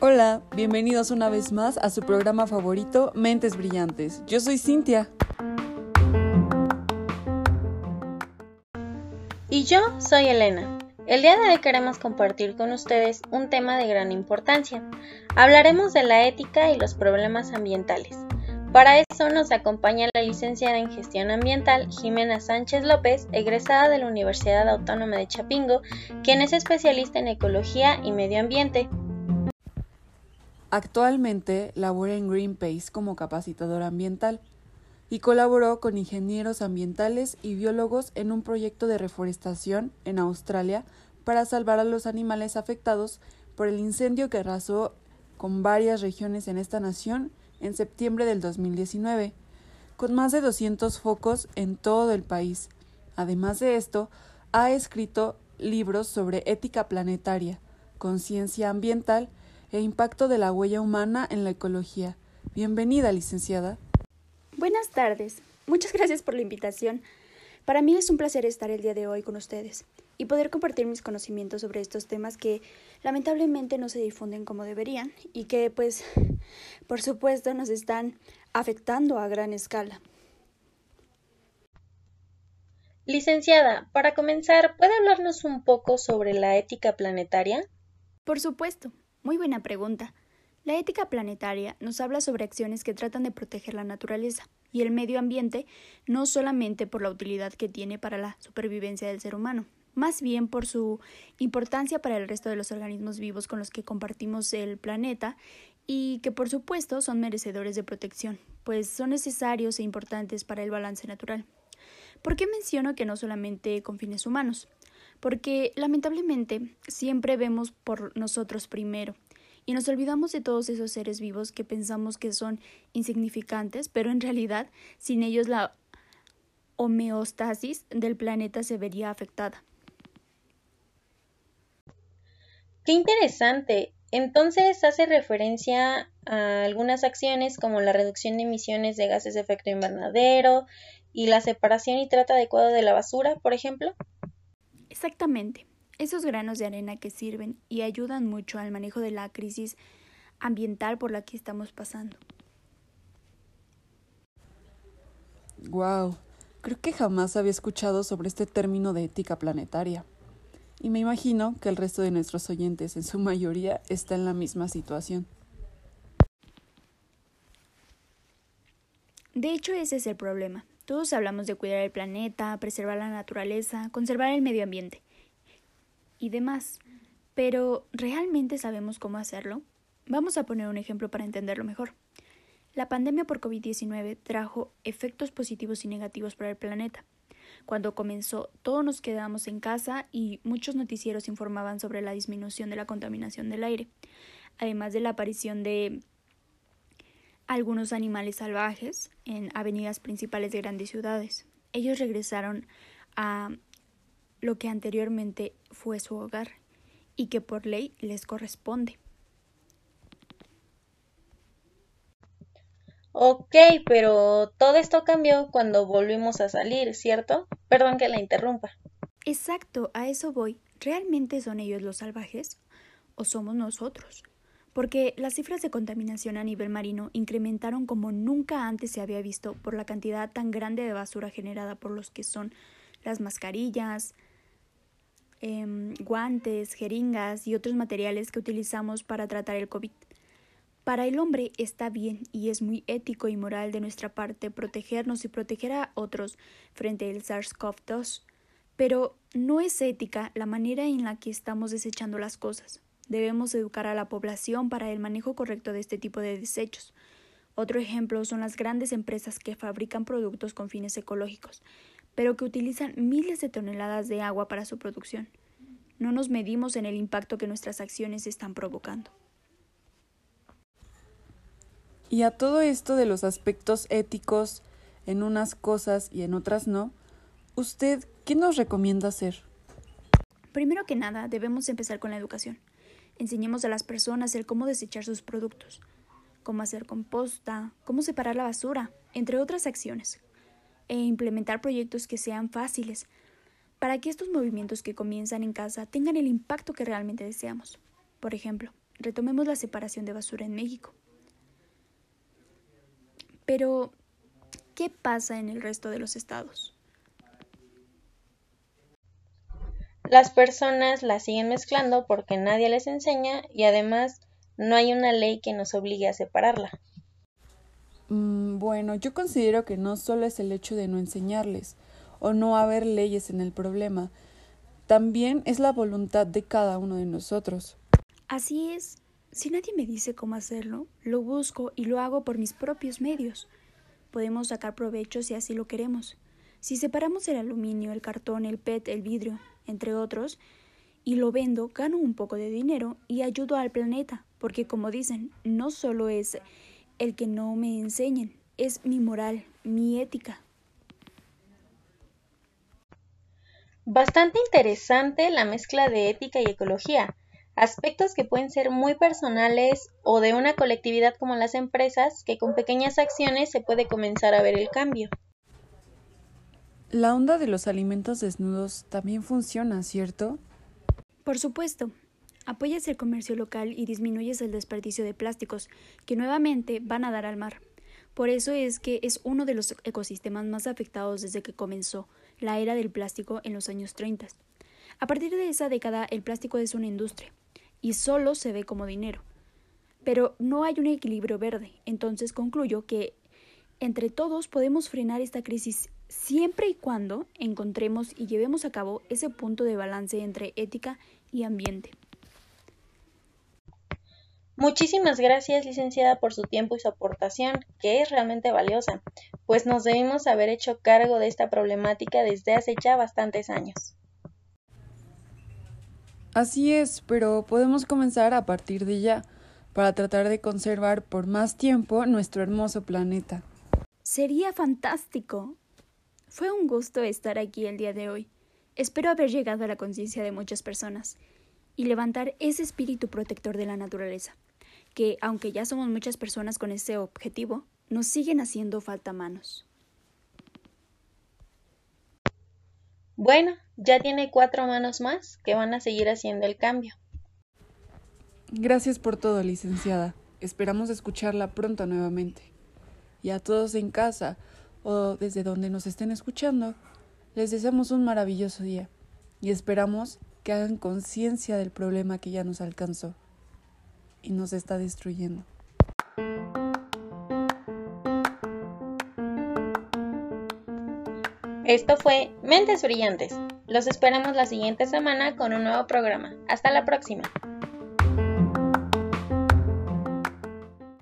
Hola, bienvenidos una vez más a su programa favorito, Mentes Brillantes. Yo soy Cintia. Y yo soy Elena. El día de hoy queremos compartir con ustedes un tema de gran importancia. Hablaremos de la ética y los problemas ambientales. Para eso nos acompaña la licenciada en Gestión Ambiental Jimena Sánchez López, egresada de la Universidad Autónoma de Chapingo, quien es especialista en ecología y medio ambiente. Actualmente labora en Greenpeace como capacitadora ambiental y colaboró con ingenieros ambientales y biólogos en un proyecto de reforestación en Australia para salvar a los animales afectados por el incendio que arrasó con varias regiones en esta nación en septiembre del 2019, con más de 200 focos en todo el país. Además de esto, ha escrito libros sobre ética planetaria, conciencia ambiental e impacto de la huella humana en la ecología. Bienvenida, licenciada. Buenas tardes. Muchas gracias por la invitación. Para mí es un placer estar el día de hoy con ustedes y poder compartir mis conocimientos sobre estos temas que lamentablemente no se difunden como deberían y que pues por supuesto nos están afectando a gran escala. Licenciada, para comenzar, ¿puede hablarnos un poco sobre la ética planetaria? Por supuesto, muy buena pregunta. La ética planetaria nos habla sobre acciones que tratan de proteger la naturaleza y el medio ambiente no solamente por la utilidad que tiene para la supervivencia del ser humano, más bien por su importancia para el resto de los organismos vivos con los que compartimos el planeta y que por supuesto son merecedores de protección, pues son necesarios e importantes para el balance natural. ¿Por qué menciono que no solamente con fines humanos? Porque lamentablemente siempre vemos por nosotros primero y nos olvidamos de todos esos seres vivos que pensamos que son insignificantes, pero en realidad sin ellos la homeostasis del planeta se vería afectada. Qué interesante. Entonces hace referencia a algunas acciones como la reducción de emisiones de gases de efecto invernadero y la separación y trato adecuado de la basura, por ejemplo. Exactamente. Esos granos de arena que sirven y ayudan mucho al manejo de la crisis ambiental por la que estamos pasando. Wow, creo que jamás había escuchado sobre este término de ética planetaria y me imagino que el resto de nuestros oyentes, en su mayoría, está en la misma situación. De hecho, ese es el problema. Todos hablamos de cuidar el planeta, preservar la naturaleza, conservar el medio ambiente y demás. Pero, ¿realmente sabemos cómo hacerlo? Vamos a poner un ejemplo para entenderlo mejor. La pandemia por COVID-19 trajo efectos positivos y negativos para el planeta. Cuando comenzó, todos nos quedamos en casa y muchos noticieros informaban sobre la disminución de la contaminación del aire, además de la aparición de algunos animales salvajes en avenidas principales de grandes ciudades. Ellos regresaron a lo que anteriormente fue su hogar y que por ley les corresponde. Ok, pero todo esto cambió cuando volvimos a salir, ¿cierto? Perdón que la interrumpa. Exacto, a eso voy. ¿Realmente son ellos los salvajes? ¿O somos nosotros? Porque las cifras de contaminación a nivel marino incrementaron como nunca antes se había visto por la cantidad tan grande de basura generada por los que son las mascarillas, em, guantes, jeringas y otros materiales que utilizamos para tratar el COVID. Para el hombre está bien y es muy ético y moral de nuestra parte protegernos y proteger a otros frente al SARS-CoV-2, pero no es ética la manera en la que estamos desechando las cosas. Debemos educar a la población para el manejo correcto de este tipo de desechos. Otro ejemplo son las grandes empresas que fabrican productos con fines ecológicos, pero que utilizan miles de toneladas de agua para su producción. No nos medimos en el impacto que nuestras acciones están provocando. Y a todo esto de los aspectos éticos en unas cosas y en otras no, ¿usted qué nos recomienda hacer? Primero que nada, debemos empezar con la educación. Enseñemos a las personas el cómo desechar sus productos, cómo hacer composta, cómo separar la basura, entre otras acciones, e implementar proyectos que sean fáciles, para que estos movimientos que comienzan en casa tengan el impacto que realmente deseamos. Por ejemplo, retomemos la separación de basura en México. Pero, ¿qué pasa en el resto de los estados? Las personas la siguen mezclando porque nadie les enseña y además no hay una ley que nos obligue a separarla. Mm, bueno, yo considero que no solo es el hecho de no enseñarles o no haber leyes en el problema, también es la voluntad de cada uno de nosotros. Así es. Si nadie me dice cómo hacerlo, lo busco y lo hago por mis propios medios. Podemos sacar provecho si así lo queremos. Si separamos el aluminio, el cartón, el PET, el vidrio, entre otros, y lo vendo, gano un poco de dinero y ayudo al planeta, porque como dicen, no solo es el que no me enseñen, es mi moral, mi ética. Bastante interesante la mezcla de ética y ecología, aspectos que pueden ser muy personales o de una colectividad como las empresas, que con pequeñas acciones se puede comenzar a ver el cambio. La onda de los alimentos desnudos también funciona, ¿cierto? Por supuesto. Apoyas el comercio local y disminuyes el desperdicio de plásticos, que nuevamente van a dar al mar. Por eso es que es uno de los ecosistemas más afectados desde que comenzó la era del plástico en los años 30. A partir de esa década el plástico es una industria y solo se ve como dinero. Pero no hay un equilibrio verde, entonces concluyo que entre todos podemos frenar esta crisis siempre y cuando encontremos y llevemos a cabo ese punto de balance entre ética y ambiente. Muchísimas gracias, licenciada, por su tiempo y su aportación, que es realmente valiosa, pues nos debimos haber hecho cargo de esta problemática desde hace ya bastantes años. Así es, pero podemos comenzar a partir de ya, para tratar de conservar por más tiempo nuestro hermoso planeta. Sería fantástico. Fue un gusto estar aquí el día de hoy. Espero haber llegado a la conciencia de muchas personas y levantar ese espíritu protector de la naturaleza, que, aunque ya somos muchas personas con ese objetivo, nos siguen haciendo falta manos. Bueno, ya tiene cuatro manos más que van a seguir haciendo el cambio. Gracias por todo, licenciada. Esperamos escucharla pronto nuevamente. Y a todos en casa, o desde donde nos estén escuchando, les deseamos un maravilloso día y esperamos que hagan conciencia del problema que ya nos alcanzó y nos está destruyendo. Esto fue Mentes Brillantes. Los esperamos la siguiente semana con un nuevo programa. Hasta la próxima.